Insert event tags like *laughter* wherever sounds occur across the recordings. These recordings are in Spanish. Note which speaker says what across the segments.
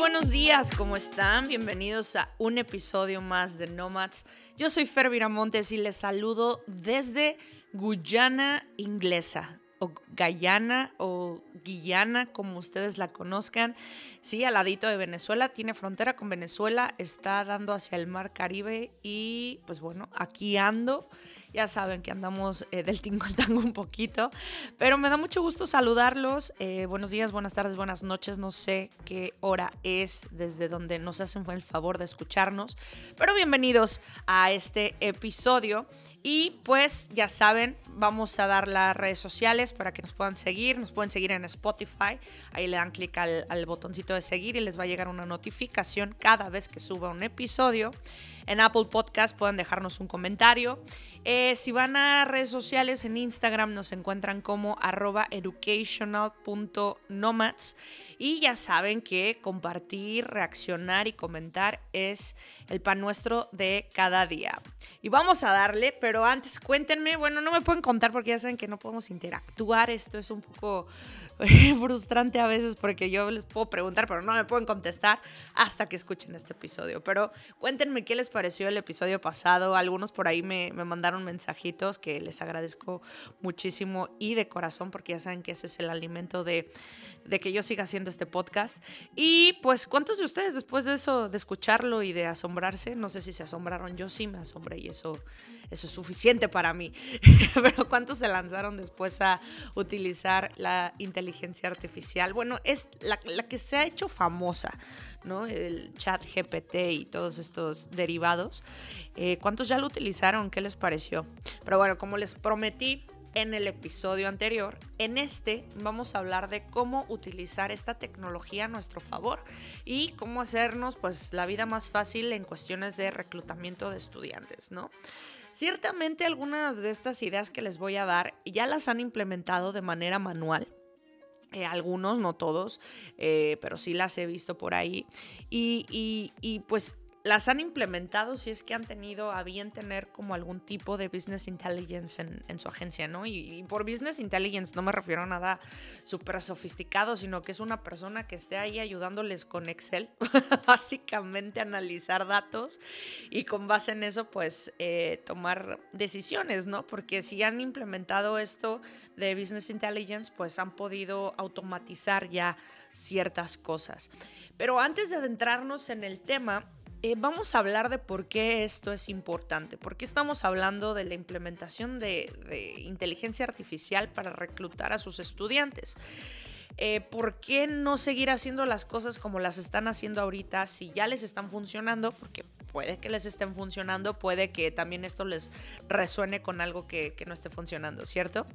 Speaker 1: Buenos días, ¿cómo están? Bienvenidos a un episodio más de Nomads. Yo soy Fer Viramontes y les saludo desde Guyana Inglesa, o Guyana o Guyana, como ustedes la conozcan. Sí, al ladito de Venezuela, tiene frontera con Venezuela, está dando hacia el mar Caribe y pues bueno, aquí ando. Ya saben que andamos eh, del tingo al tango un poquito, pero me da mucho gusto saludarlos. Eh, buenos días, buenas tardes, buenas noches. No sé qué hora es desde donde nos hacen el favor de escucharnos, pero bienvenidos a este episodio. Y pues ya saben, vamos a dar las redes sociales para que nos puedan seguir. Nos pueden seguir en Spotify. Ahí le dan clic al, botoncito de seguir y les va a llegar una notificación cada vez que suba un episodio. En Apple Podcast pueden dejarnos un comentario. Eh, si van a redes sociales, en Instagram nos encuentran como arroba educational.nomads. Y ya saben que compartir, reaccionar y comentar es el pan nuestro de cada día. Y vamos a darle, pero antes cuéntenme, bueno, no me pueden contar porque ya saben que no podemos interactuar. Esto es un poco *laughs* frustrante a veces porque yo les puedo preguntar, pero no me pueden contestar hasta que escuchen este episodio. Pero cuéntenme qué les pareció el episodio pasado. Algunos por ahí me, me mandaron mensajitos que les agradezco muchísimo y de corazón porque ya saben que ese es el alimento de, de que yo siga haciendo este podcast. Y pues, ¿cuántos de ustedes después de eso, de escucharlo y de asombrarse, no sé si se asombraron, yo sí me asombré y eso, eso es suficiente para mí, *laughs* pero ¿cuántos se lanzaron después a utilizar la inteligencia artificial? Bueno, es la, la que se ha hecho famosa, ¿no? El chat GPT y todos estos derivados. Eh, ¿Cuántos ya lo utilizaron? ¿Qué les pareció? Pero bueno, como les prometí, en el episodio anterior. En este vamos a hablar de cómo utilizar esta tecnología a nuestro favor y cómo hacernos pues la vida más fácil en cuestiones de reclutamiento de estudiantes, ¿no? Ciertamente algunas de estas ideas que les voy a dar ya las han implementado de manera manual. Eh, algunos, no todos, eh, pero sí las he visto por ahí. Y, y, y pues las han implementado si es que han tenido a bien tener como algún tipo de business intelligence en, su agencia, ¿no? Y, y, por business intelligence no me refiero a nada súper sofisticado, sino que es una persona que esté ahí ayudándoles con Excel, *laughs* básicamente analizar datos y con base en eso pues eh, tomar decisiones, ¿no? Porque si han implementado esto de business intelligence, pues han podido automatizar ya ciertas cosas. Pero antes de adentrarnos en el tema, eh, vamos a hablar de por qué esto es importante, por qué estamos hablando de la implementación de, de inteligencia artificial para reclutar a sus estudiantes. Eh, ¿Por qué no seguir haciendo las cosas como las están haciendo ahorita si ya les están funcionando? Porque puede que les estén funcionando, puede que también esto les resuene con algo que, que, no esté funcionando, ¿cierto?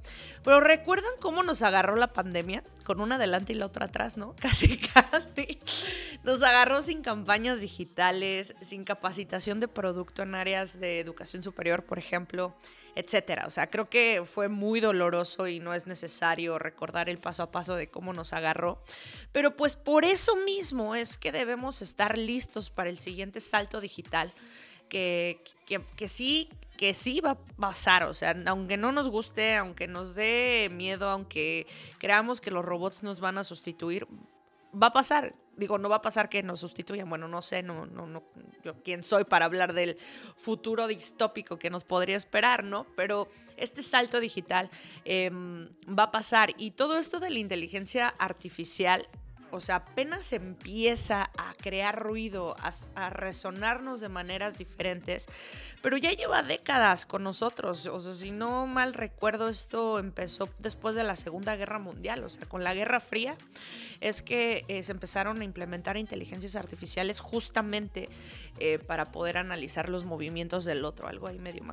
Speaker 1: Pero recuerdan cómo nos agarró la pandemia, con una adelante y la otra atrás, ¿no? *laughs* Casi, casi. Nos agarró sin campañas digitales, sin capacitación de producto en áreas de educación superior, por ejemplo etcétera. O sea, creo que fue muy doloroso y no es necesario recordar el paso a paso de cómo nos agarró. Pero pues por eso mismo es que debemos estar listos para el siguiente salto digital. Que, que, que, sí, que sí va a pasar, o sea, aunque no nos guste, aunque nos dé miedo, aunque creamos que los robots nos van a sustituir, va a pasar. Digo, no va a pasar que nos sustituyan. Bueno, no sé, no, no, no, yo quién soy para hablar del futuro distópico que nos podría esperar, ¿no? Pero este salto digital eh, va a pasar. Y todo esto de la inteligencia artificial o sea, apenas empieza a crear ruido, a, resonarnos de maneras diferentes, pero ya lleva décadas con nosotros. O sea, si no mal recuerdo, esto empezó después de la Segunda Guerra Mundial, o sea, con la Guerra Fría, es que eh, se empezaron a implementar inteligencias artificiales justamente eh, para poder analizar los movimientos del otro, algo ahí medio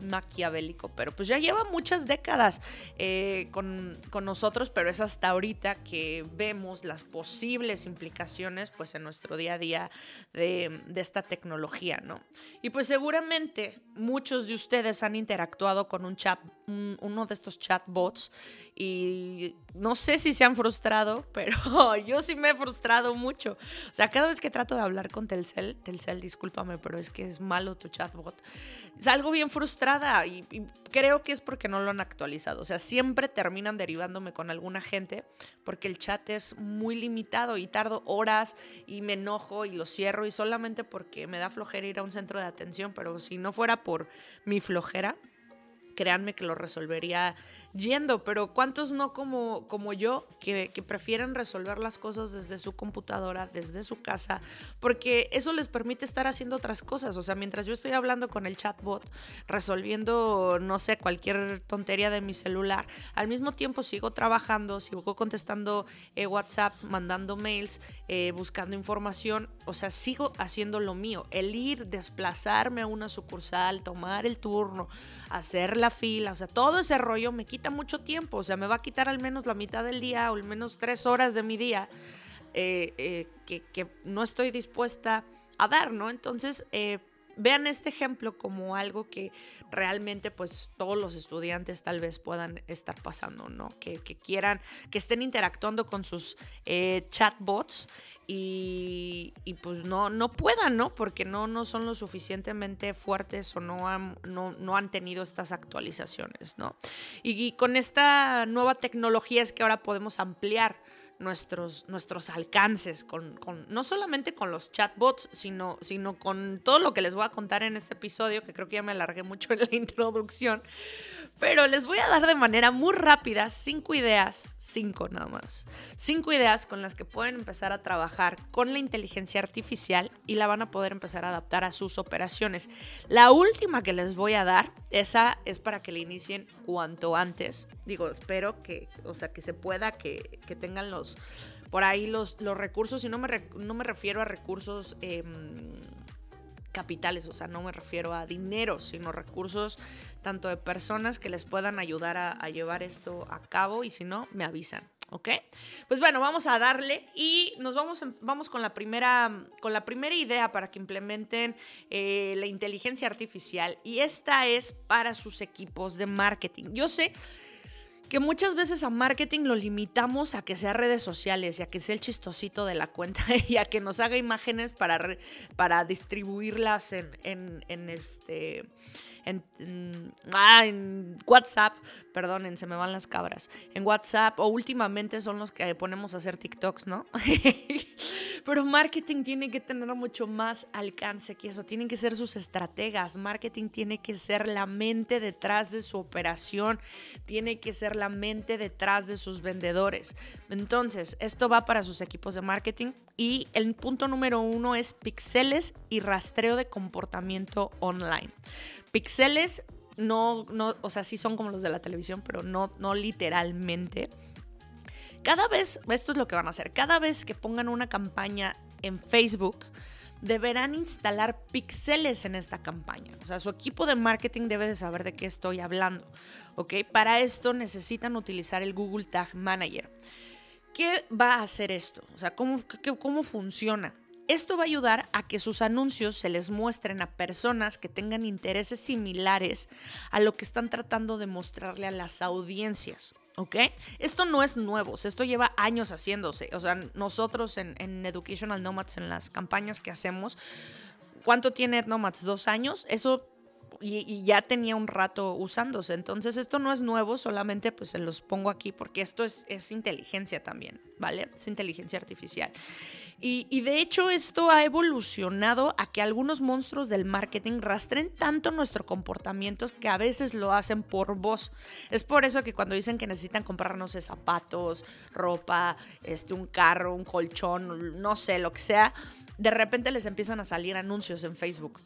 Speaker 1: maquiavélico, pero pues ya lleva muchas décadas eh, con, con nosotros, pero es hasta ahorita que vemos las posibles implicaciones pues en nuestro día a día de, esta tecnología, ¿no? Y pues seguramente muchos de ustedes han interactuado con un chat, uno de estos chatbots y no sé si se han frustrado, *laughs* pero yo sí me he frustrado mucho. O sea, cada vez que trato de hablar con Telcel, Telcel, discúlpame, pero es que es malo tu chatbot, salgo bien frustrada y, y creo que es porque no lo han actualizado. O sea, siempre terminan derivándome con alguna gente porque el chat es muy limitado y tardo horas y me enojo y lo cierro y solamente porque me da flojera ir a un centro de atención, pero si no fuera por mi flojera, créanme que lo resolvería yendo, pero ¿cuántos no como, como yo que, prefieren resolver las cosas desde su computadora, desde su casa? Porque eso les permite estar haciendo otras cosas. O sea, mientras yo estoy hablando con el chatbot, resolviendo, no sé, cualquier tontería de mi celular, al mismo tiempo sigo trabajando, sigo contestando eh, WhatsApp, mandando mails, eh, buscando información. O sea, sigo haciendo lo mío. El ir, desplazarme a una sucursal, tomar el turno, hacer la fila, o sea, todo ese rollo me quita mucho tiempo, o sea, me va a quitar al menos la mitad del día o al menos tres horas de mi día eh, eh, que, no estoy dispuesta a dar, ¿no? Entonces, eh, vean este ejemplo como algo que realmente pues todos los estudiantes tal vez puedan estar pasando, ¿no? Que, quieran, que estén interactuando con sus chatbots y, pues no, no puedan, ¿no? Porque no, no son lo suficientemente fuertes o no han, no, han tenido estas actualizaciones, ¿no? Y, con esta nueva tecnología es que ahora podemos ampliar nuestros, nuestros alcances, con, no solamente con los chatbots, sino, sino con todo lo que les voy a contar en este episodio, que creo que ya me alargué mucho en la *laughs* introducción, pero les voy a dar de manera muy rápida cinco ideas, cinco nada más, cinco ideas con las que pueden empezar a trabajar con la inteligencia artificial y la van a poder empezar a adaptar a sus operaciones. La última que les voy a dar, esa es para que la inicien cuanto antes. Digo, espero que, o sea, que se pueda, que, tengan los, por ahí los, los recursos, y no me, no me refiero a recursos... Em, capitales, o sea, no me refiero a dinero, sino recursos tanto de personas que les puedan ayudar a, llevar esto a cabo y si no, me avisan. ¿ok? Pues bueno, vamos a darle y nos vamos, vamos con, la primera, con la primera idea para que implementen eh, la inteligencia artificial y esta es para sus equipos de marketing. Yo sé que muchas veces a marketing lo limitamos a que sea redes sociales y a que sea el chistosito de la cuenta *laughs* y a que nos haga imágenes para, para distribuirlas en, en, en este en, ah, en WhatsApp, perdonen, se me van las cabras, en WhatsApp o últimamente son los que ponemos a hacer TikToks, ¿no? *laughs* Pero marketing tiene que tener mucho más alcance que eso, tienen que ser sus estrategas, marketing tiene que ser la mente detrás de su operación, tiene que ser la mente detrás de sus vendedores. Entonces, esto va para sus equipos de marketing y el punto número uno es pixeles y rastreo de comportamiento online. Pixeles no, no, o sea, sí son como los de la televisión, pero no, no literalmente. Cada vez, esto es lo que van a hacer, cada vez que pongan una campaña en Facebook, deberán instalar píxeles en esta campaña. O sea, su equipo de marketing debe de saber de qué estoy hablando. ¿Ok? Para esto necesitan utilizar el Google Tag Manager. ¿Qué va a hacer esto? O sea, ¿cómo, cómo funciona? Esto va a ayudar a que sus anuncios se les muestren a personas que tengan intereses similares a lo que están tratando de mostrarle a las audiencias. ¿Ok? Esto no es nuevo, esto lleva años haciéndose. O sea, nosotros en, en Educational Nomads, en las campañas que hacemos, ¿cuánto tiene Nomads? ¿Dos años? Eso y, ya tenía un rato usándose. Entonces esto no es nuevo, solamente pues se los pongo aquí porque esto es, inteligencia también, ¿vale? Es inteligencia artificial. Y, de hecho esto ha evolucionado a que algunos monstruos del marketing rastren tanto nuestro comportamiento que a veces lo hacen por voz. Es por eso que cuando dicen que necesitan comprarnos zapatos, ropa, este, un carro, un colchón, no sé, lo que sea, de repente les empiezan a salir anuncios en Facebook.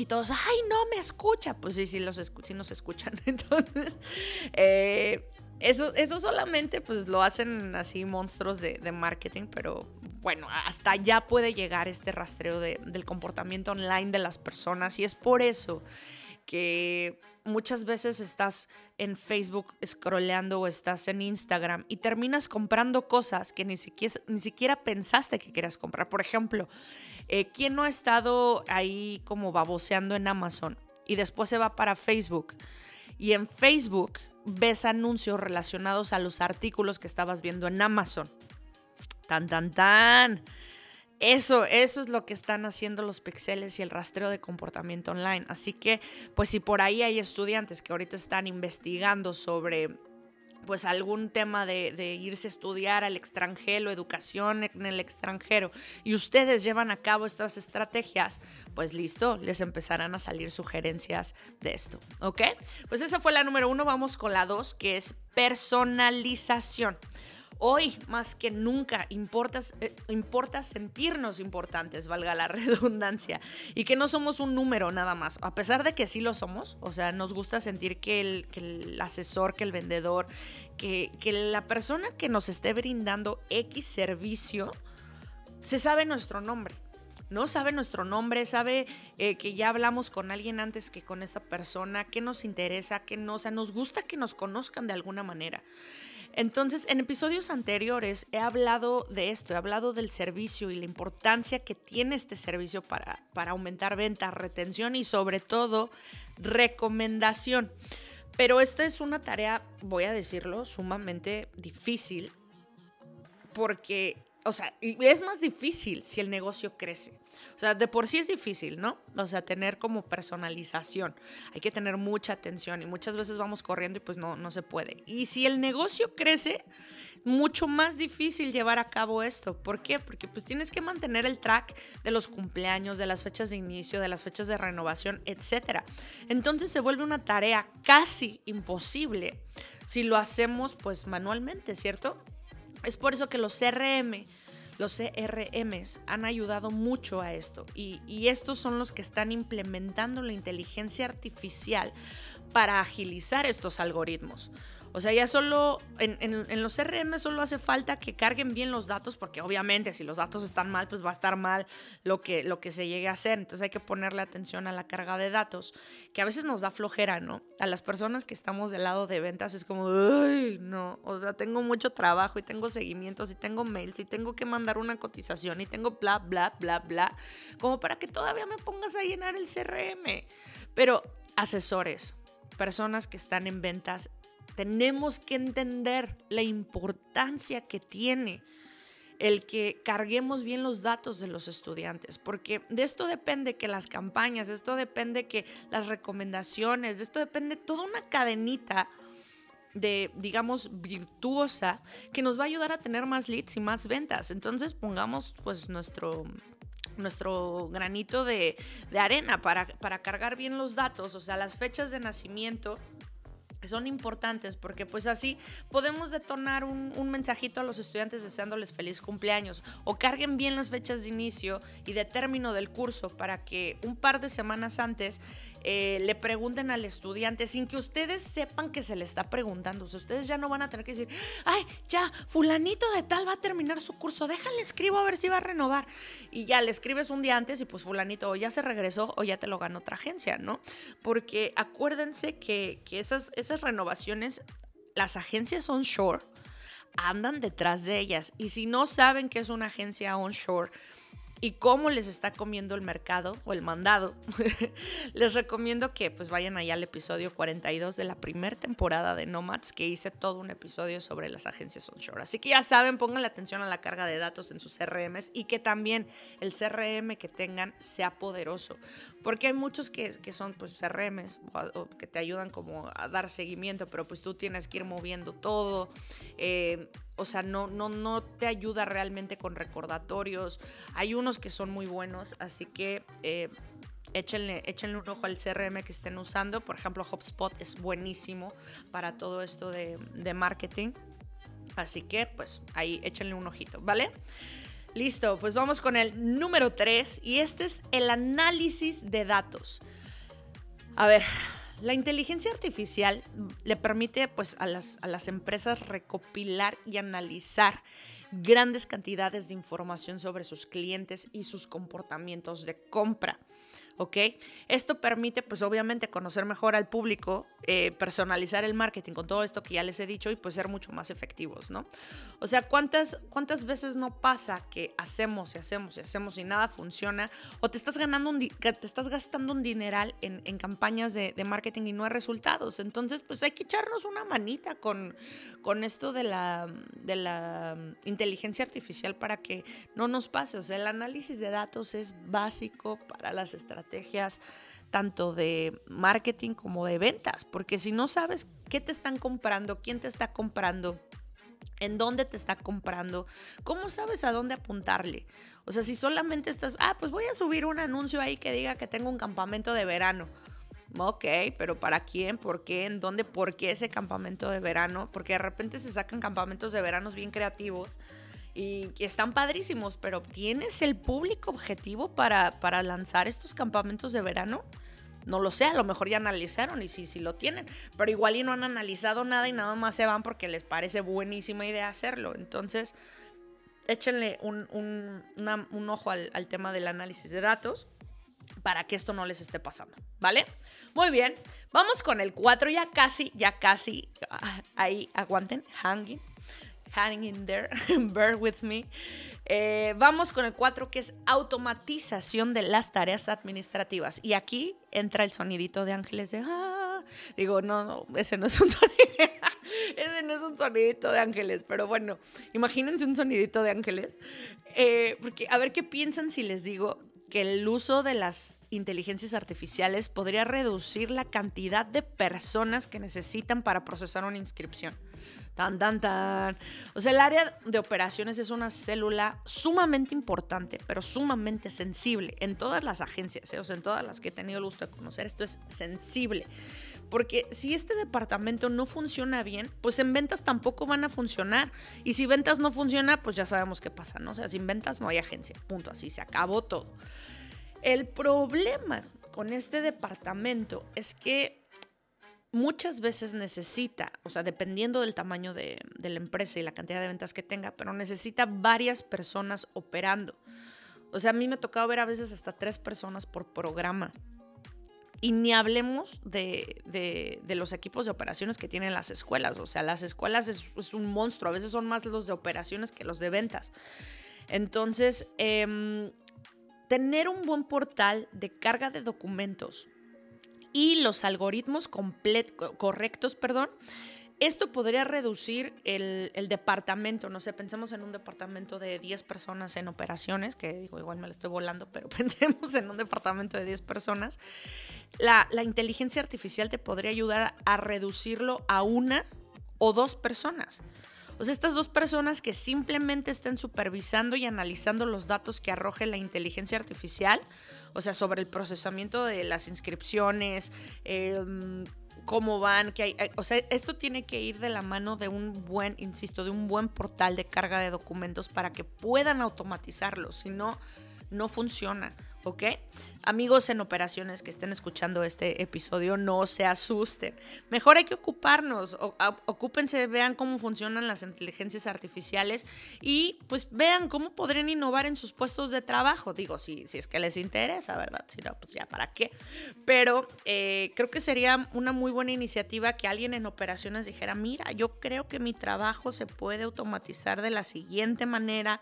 Speaker 1: Y todos, ay, no me escucha. Pues sí, sí, los sí nos escuchan. *laughs* Entonces, eh, eso, eso solamente pues lo hacen así monstruos de, de marketing, pero bueno, hasta ya puede llegar este rastreo del comportamiento online de las personas y es por eso que muchas veces estás en Facebook scrolleando o estás en Instagram y terminas comprando cosas que ni siquiera, ni siquiera pensaste que querías comprar. Por ejemplo, eh, ¿quién no ha estado ahí como baboseando en Amazon y después se va para Facebook? Y en Facebook ves anuncios relacionados a los artículos que estabas viendo en Amazon. Tan, tan, tan. Eso, eso es lo que están haciendo los pixeles y el rastreo de comportamiento online. Así que, pues si por ahí hay estudiantes que ahorita están investigando sobre pues algún tema de, irse a estudiar al extranjero, educación en el extranjero, y ustedes llevan a cabo estas estrategias, pues listo, les empezarán a salir sugerencias de esto, ¿ok? Pues esa fue la número uno, vamos con la dos, que es personalización. Hoy, más que nunca, importa, eh, importa sentirnos importantes, valga la *laughs* redundancia, y que no somos un número nada más, a pesar de que sí lo somos, o sea, nos gusta sentir que el, el asesor, que el vendedor, que, que la persona que nos esté brindando X servicio, se sabe nuestro nombre. ¿no? Sabe nuestro nombre, sabe eh, que ya hablamos con alguien antes que con esa persona, qué nos interesa, qué no, o sea, nos gusta que nos conozcan de alguna manera. Entonces, en episodios anteriores he hablado de esto, he hablado del servicio y la importancia que tiene este servicio para, para aumentar ventas, retención y sobre todo recomendación. Pero esta es una tarea, voy a decirlo, sumamente difícil porque, o sea, es más difícil si el negocio crece. O sea, de por sí es difícil, ¿no? O sea, tener como personalización. Hay que tener mucha atención y muchas veces vamos corriendo y pues no, no se puede. Y si el negocio crece, mucho más difícil llevar a cabo esto. ¿Por qué? Porque pues tienes que mantener el track de los cumpleaños, de las fechas de inicio, de las fechas de renovación, etc. Entonces se vuelve una tarea casi imposible si lo hacemos pues manualmente, ¿cierto? Es por eso que los CRM los CRMs han ayudado mucho a esto y, y estos son los que están implementando la inteligencia artificial para agilizar estos algoritmos. O sea, ya solo en, los CRM solo hace falta que carguen bien los datos, porque obviamente si los datos están mal, pues va a estar mal lo que, lo que se llegue a hacer. Entonces hay que ponerle atención a la carga de datos, que a veces nos da flojera, ¿no? A las personas que estamos del lado de ventas es como, uy, no, o sea, tengo mucho trabajo y tengo seguimientos y tengo mails y tengo que mandar una cotización y tengo bla, bla, bla, bla, como para que todavía me pongas a llenar el CRM. Pero asesores, personas que están en ventas, tenemos que entender la importancia que tiene el que carguemos bien los datos de los estudiantes, porque de esto depende que las campañas, de esto depende que las recomendaciones, de esto depende toda una cadenita de, digamos, virtuosa que nos va a ayudar a tener más leads y más ventas. Entonces pongamos pues nuestro nuestro granito de, de arena para, para cargar bien los datos, o sea, las fechas de nacimiento, son importantes porque pues así podemos detonar un, mensajito a los estudiantes deseándoles feliz cumpleaños o carguen bien las fechas de inicio y de término del curso para que un par de semanas antes eh, le pregunten al estudiante sin que ustedes sepan que se le está preguntando. O sea, ustedes ya no van a tener que decir, ay, ya, fulanito de tal va a terminar su curso, déjale escribo a ver si va a renovar. Y ya le escribes un día antes y pues fulanito o ya se regresó o ya te lo ganó otra agencia, ¿no? Porque acuérdense que, que esas, esas renovaciones, las agencias onshore andan detrás de ellas. Y si no saben que es una agencia onshore, y cómo les está comiendo el mercado o el mandado, *laughs* les recomiendo que pues vayan allá al episodio 42 de la primera temporada de Nomads, que hice todo un episodio sobre las agencias onshore. Así que ya saben, pongan la atención a la carga de datos en sus CRMs y que también el CRM que tengan sea poderoso. Porque hay muchos que, son pues CRMs o, que te ayudan como a dar seguimiento, pero pues tú tienes que ir moviendo todo. Eh, o sea, no, no, no te ayuda realmente con recordatorios. Hay unos que son muy buenos, así que eh, échenle, échenle un ojo al CRM que estén usando. Por ejemplo, HubSpot es buenísimo para todo esto de, de marketing. Así que, pues ahí échenle un ojito, ¿vale? Listo, pues vamos con el número 3 y este es el análisis de datos. A ver, la inteligencia artificial le permite pues, a, las, a las empresas recopilar y analizar grandes cantidades de información sobre sus clientes y sus comportamientos de compra. ¿Ok? Esto permite, pues obviamente, conocer mejor al público, eh, personalizar el marketing con todo esto que ya les he dicho y pues ser mucho más efectivos, ¿no? O sea, ¿cuántas, cuántas veces no pasa que hacemos y hacemos y hacemos y nada funciona? O te estás, ganando un te estás gastando un dineral en, campañas de, marketing y no hay resultados. Entonces, pues hay que echarnos una manita con, con esto de la, de la inteligencia artificial para que no nos pase. O sea, el análisis de datos es básico para las estrategias estrategias tanto de marketing como de ventas, porque si no sabes qué te están comprando, quién te está comprando, en dónde te está comprando, cómo sabes a dónde apuntarle. O sea, si solamente estás, ah, pues voy a subir un anuncio ahí que diga que tengo un campamento de verano. Ok, pero ¿para quién? ¿Por qué? ¿En dónde? ¿Por qué ese campamento de verano? Porque de repente se sacan campamentos de veranos bien creativos y, están padrísimos, pero ¿tienes el público objetivo para, para lanzar estos campamentos de verano? No lo sé, a lo mejor ya analizaron y sí, sí lo tienen, pero igual y no han analizado nada y nada más se van porque les parece buenísima idea hacerlo. Entonces, échenle un, un, un ojo al, al, tema del análisis de datos para que esto no les esté pasando, ¿vale? Muy bien, vamos con el 4, ya casi, ya casi, ah, ahí aguanten, hanging hanging in there, *laughs* bear with me. Eh, vamos con el 4 que es automatización de las tareas administrativas. Y aquí entra el sonidito de ángeles de... Ah". Digo, no, no, ese no es un *laughs* sonido. ese no es un sonidito de ángeles, pero bueno, imagínense un sonidito de ángeles. Eh, porque a ver qué piensan si les digo que el uso de las inteligencias artificiales podría reducir la cantidad de personas que necesitan para procesar una inscripción. Tan, tan, tan. O sea, el área de operaciones es una célula sumamente importante, pero sumamente sensible en todas las agencias, ¿eh? o sea, en todas las que he tenido el gusto de conocer, esto es sensible. Porque si este departamento no funciona bien, pues en ventas tampoco van a funcionar. Y si ventas no funciona, pues ya sabemos qué pasa, ¿no? O sea, sin ventas no hay agencia. Punto. Así se acabó todo. El problema con este departamento es que muchas veces necesita, o sea, dependiendo del tamaño de, la empresa y la cantidad de ventas que tenga, pero necesita varias personas operando. O sea, a mí me ha tocado ver a veces hasta tres personas por programa. Y ni hablemos de, los equipos de operaciones que tienen las escuelas. O sea, las escuelas es, un monstruo. A veces son más los de operaciones que los de ventas. Entonces, em, tener un buen portal de carga de documentos y los algoritmos correctos, perdón, esto podría reducir el, departamento, no sé, pensemos en un departamento de 10 personas en operaciones, que digo, igual me lo estoy volando, pero *laughs* pensemos en un departamento de 10 personas. La, la inteligencia artificial te podría ayudar a reducirlo a una o dos personas. O sea, estas dos personas que simplemente estén supervisando y analizando los datos que arroje la inteligencia artificial, o sea, sobre el procesamiento de las inscripciones, em, cómo van, que hay, o sea, esto tiene que ir de la mano de un buen, insisto, de un buen portal de carga de documentos para que puedan automatizarlo, si no, no funciona. ¿Ok? Amigos en operaciones que estén escuchando este episodio, no se asusten. Mejor hay que ocuparnos, ocúpense, vean cómo funcionan las inteligencias artificiales y pues vean cómo podrían innovar en sus puestos de trabajo. Digo, si, si es que les interesa, ¿verdad? Si no, pues ya, ¿para qué? Pero eh, creo que sería una muy buena iniciativa que alguien en operaciones dijera, mira, yo creo que mi trabajo se puede automatizar de la siguiente manera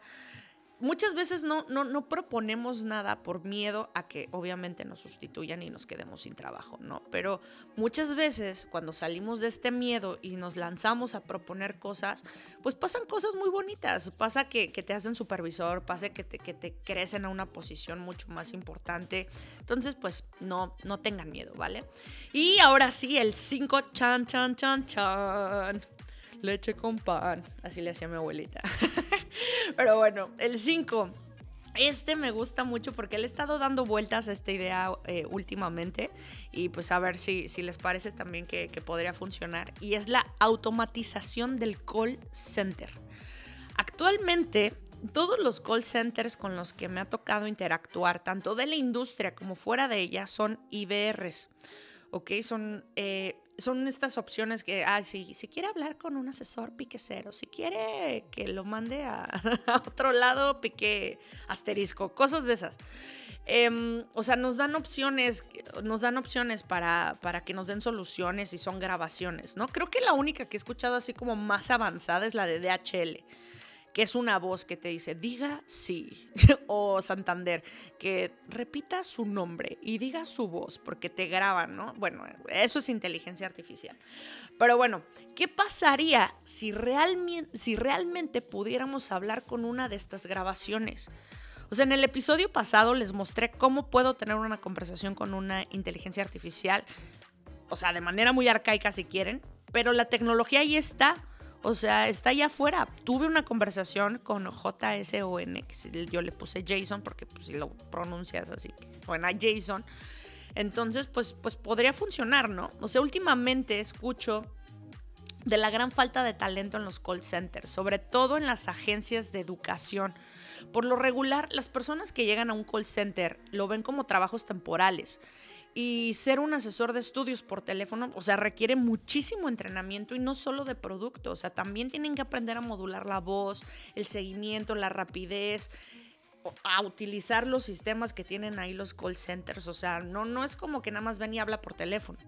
Speaker 1: muchas veces no, no, no, proponemos nada por miedo a que obviamente nos sustituyan y nos quedemos sin trabajo, ¿no? Pero muchas veces cuando salimos de este miedo y nos lanzamos a proponer cosas, pues pasan cosas muy bonitas. Pasa que, te hacen supervisor, pasa que te, que te crecen a una posición mucho más importante. Entonces, pues no, no tengan miedo, ¿vale? Y ahora sí, el 5, chan, chan, chan, chan leche con pan. Así le hacía mi abuelita. *laughs* *laughs* Pero bueno, el 5. Este me gusta mucho porque le he estado dando vueltas a esta idea eh, últimamente y pues a ver si, si les parece también que, podría funcionar. Y es la automatización del call center. Actualmente todos los call centers con los que me ha tocado interactuar, tanto de la industria como fuera de ella, son IBRs. ¿Ok? Son eh, son estas opciones que, ah, si, si quiere hablar con un asesor, pique cero. Si quiere que lo mande *laughs* a, otro lado, pique asterisco. Cosas de esas. Em, o sea, nos dan opciones, nos dan opciones para, para que nos den soluciones y son grabaciones, ¿no? Creo que la única que he escuchado así como más avanzada es la de DHL que es una voz que te dice, diga sí, *laughs* o Santander, que repita su nombre y diga su voz, porque te graban, ¿no? Bueno, eso es inteligencia artificial. Pero bueno, ¿qué pasaría si realmente, si realmente pudiéramos hablar con una de estas grabaciones? O sea, en el episodio pasado les mostré cómo puedo tener una conversación con una inteligencia artificial, o sea, de manera muy arcaica si quieren, pero la tecnología ahí está. O sea, está allá afuera. Tuve una conversación con JSON, que yo le puse Jason porque pues, si lo pronuncias así, suena Jason. Entonces, pues, pues podría funcionar, ¿no? O sea, últimamente escucho de la gran falta de talento en los call centers, sobre todo en las agencias de educación. Por lo regular, las personas que llegan a un call center lo ven como trabajos temporales. Y ser un asesor de estudios por teléfono, o sea, requiere muchísimo entrenamiento y no solo de producto, o sea, también tienen que aprender a modular la voz, el seguimiento, la rapidez, a utilizar los sistemas que tienen ahí los call centers. O sea, no, no es como que nada más ven y habla por teléfono.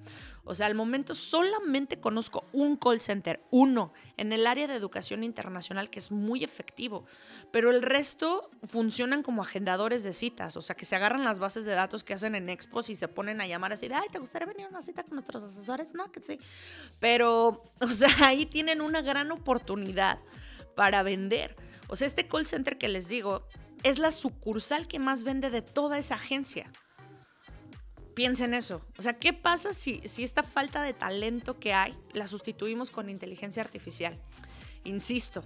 Speaker 1: O sea, al momento solamente conozco un call center, uno, en el área de educación internacional que es muy efectivo. Pero el resto funcionan como agendadores de citas. O sea, que se agarran las bases de datos que hacen en expos y se ponen a llamar así de, ay, ¿te gustaría venir a una cita con nuestros asesores? No, que sí. Pero, *laughs* o sea, ahí tienen una gran oportunidad para vender. O sea, este call center que les digo es la sucursal que más vende de toda esa agencia. Piensen eso. O sea, ¿qué pasa si, si esta falta de talento que hay la sustituimos con inteligencia artificial? Insisto,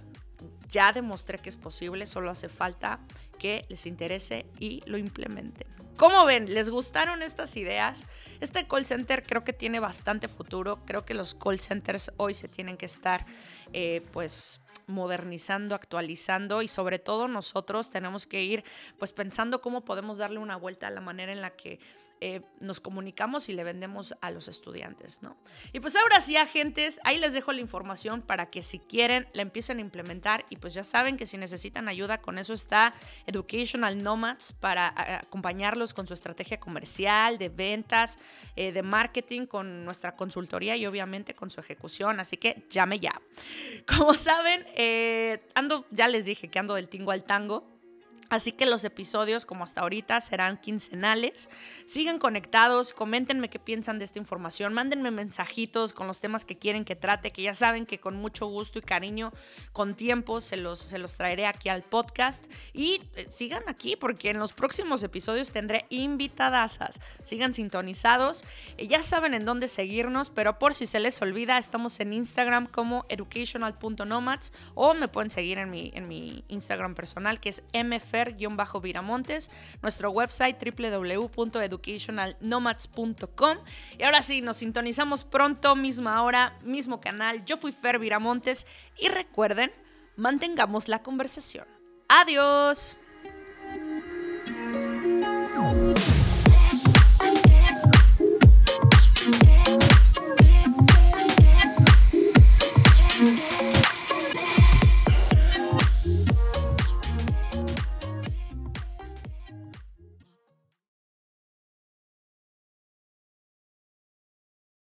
Speaker 1: ya demostré que es posible, solo hace falta que les interese y lo implementen. ¿Cómo ven? ¿Les gustaron estas ideas? Este call center creo que tiene bastante futuro. Creo que los call centers hoy se tienen que estar, eh, pues, modernizando, actualizando y sobre todo nosotros tenemos que ir pues pensando cómo podemos darle una vuelta a la manera en la que eh, nos comunicamos y le vendemos a los estudiantes, ¿no? Y pues ahora sí, agentes, ahí les dejo la información para que si quieren la empiecen a implementar y pues ya saben que si necesitan ayuda con eso está Educational Nomads para acompañarlos con su estrategia comercial, de ventas, eh, de marketing, con nuestra consultoría y obviamente con su ejecución, así que llame ya. Como saben, eh, ando, ya les dije que ando del tingo al tango. Así que los episodios, como hasta ahorita, serán quincenales. Sigan conectados, coméntenme qué piensan de esta información, mándenme mensajitos con los temas que quieren que trate, que ya saben que con mucho gusto y cariño, con tiempo, se los, se los traeré aquí al podcast. Y eh, sigan aquí, porque en los próximos episodios tendré invitadasas. Sigan sintonizados. Eh, ya saben en dónde seguirnos, pero por si se les olvida, estamos en Instagram como educational.nomads o me pueden seguir en mi, en mi Instagram personal, que es mf viramontes nuestro website www.educationalnomads.com. Y ahora sí, nos sintonizamos pronto, misma hora, mismo canal. Yo fui Fer Viramontes y recuerden, mantengamos la conversación. Adiós.